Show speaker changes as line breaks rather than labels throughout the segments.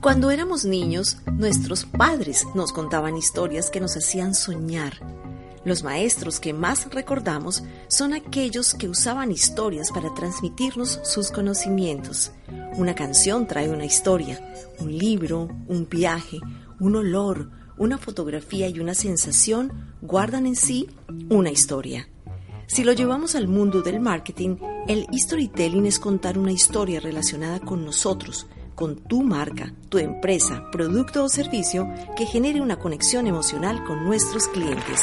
Cuando éramos niños, nuestros padres nos contaban historias que nos hacían soñar. Los maestros que más recordamos son aquellos que usaban historias para transmitirnos sus conocimientos. Una canción trae una historia, un libro, un viaje, un olor, una fotografía y una sensación guardan en sí una historia. Si lo llevamos al mundo del marketing, el storytelling es contar una historia relacionada con nosotros, con tu marca, tu empresa, producto o servicio que genere una conexión emocional con nuestros clientes.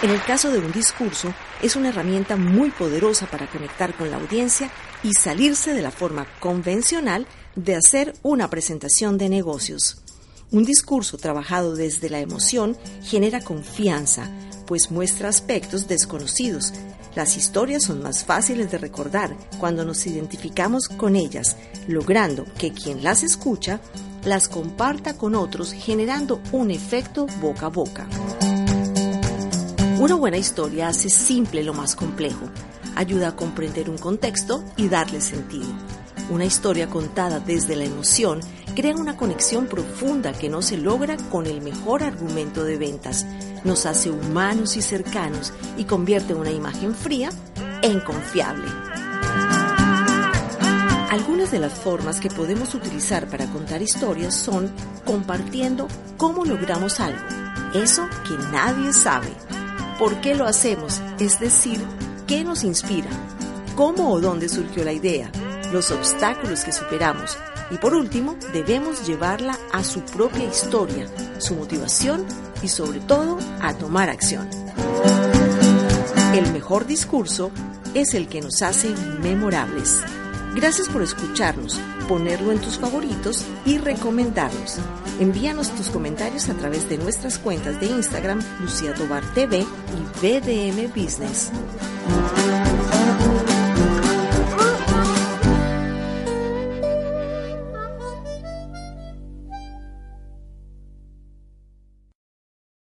En el caso de un discurso, es una herramienta muy poderosa para conectar con la audiencia y salirse de la forma convencional de hacer una presentación de negocios. Un discurso trabajado desde la emoción genera confianza, pues muestra aspectos desconocidos, las historias son más fáciles de recordar cuando nos identificamos con ellas, logrando que quien las escucha las comparta con otros generando un efecto boca a boca. Una buena historia hace simple lo más complejo, ayuda a comprender un contexto y darle sentido. Una historia contada desde la emoción crea una conexión profunda que no se logra con el mejor argumento de ventas. Nos hace humanos y cercanos y convierte una imagen fría en confiable. Algunas de las formas que podemos utilizar para contar historias son compartiendo cómo logramos algo, eso que nadie sabe, por qué lo hacemos, es decir, qué nos inspira, cómo o dónde surgió la idea, los obstáculos que superamos y por último debemos llevarla a su propia historia, su motivación y sobre todo a tomar acción. El mejor discurso es el que nos hace memorables. Gracias por escucharnos, ponerlo en tus favoritos y recomendarnos. Envíanos tus comentarios a través de nuestras cuentas de Instagram Lucía Tobar TV y BDM Business.